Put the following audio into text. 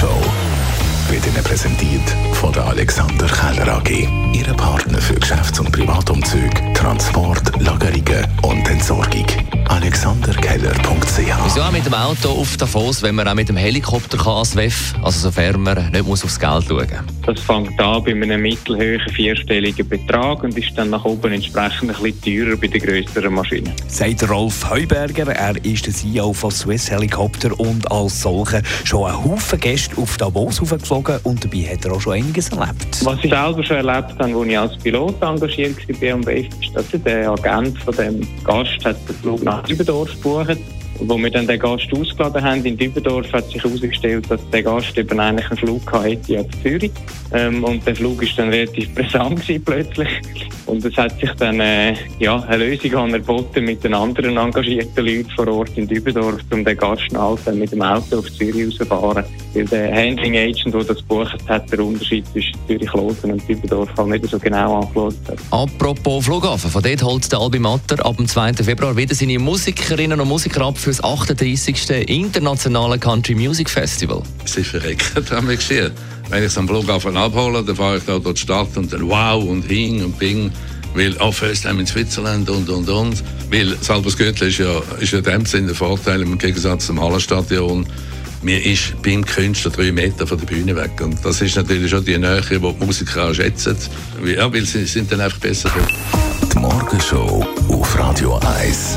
Morgenshow wird Ihnen präsentiert von der Alexander Keller AG. Ihre Partner für Geschäfts- und Privatumzug, Transport, Lagerungen und Entsorgung. Mit dem Auto auf Davos, wenn man auch mit dem Helikopter kann als WEF, also sofern man nicht muss aufs Geld schauen Das fängt an bei einem mittelhohen vierstelligen Betrag und ist dann nach oben entsprechend ein bisschen teurer bei den grösseren Maschinen. Sagt Rolf Heuberger, er ist der CEO von Swiss Helicopter und als solcher schon einen Haufen Gäste auf Davos geflogen und dabei hat er auch schon einiges erlebt. Was ich selber schon erlebt habe, als ich als Pilot engagiert war am WEF, ist, dass der Agent von dem Gast hat den Flug nach Dübendorf gebucht wo wir dann den Gast ausgeladen haben in Dübendorf, hat sich herausgestellt, dass der Gast eben eigentlich einen Flug hatte ja Zürich. Ähm, und der Flug ist dann relativ gewesen, plötzlich. Und es hat sich dann äh, ja, eine Lösung angeboten mit den anderen engagierten Leuten vor Ort in Dübendorf, um den Gast halt mit dem Auto auf Zürich rauszufahren. Weil der Handling Agent, der das gebucht hat, der Unterschied zwischen Zürich-Kloten und Dübendorf halt nicht so genau angeschaut hat. Apropos Flughafen, von dort holt der Albi Matter ab dem 2. Februar wieder seine Musikerinnen und Musiker ab für das 38. Internationale Country Music Festival. Es ist verreckt, haben wir gesehen. Wenn ich es am Flughafen abhole, dann fahre ich da durch die Stadt und dann wow und hing und bing. Weil auch First Time in Switzerland und und und. Weil Salzburg-Gürtel ist ja, ist ja in dem Sinne der Vorteil im Gegensatz zum Hallenstadion. Mir ist beim Künstler drei Meter von der Bühne weg. Und das ist natürlich schon die Nähe, die die Musiker auch schätzen. Ja, weil sie sind dann einfach besser. Die Morgenshow auf Radio 1.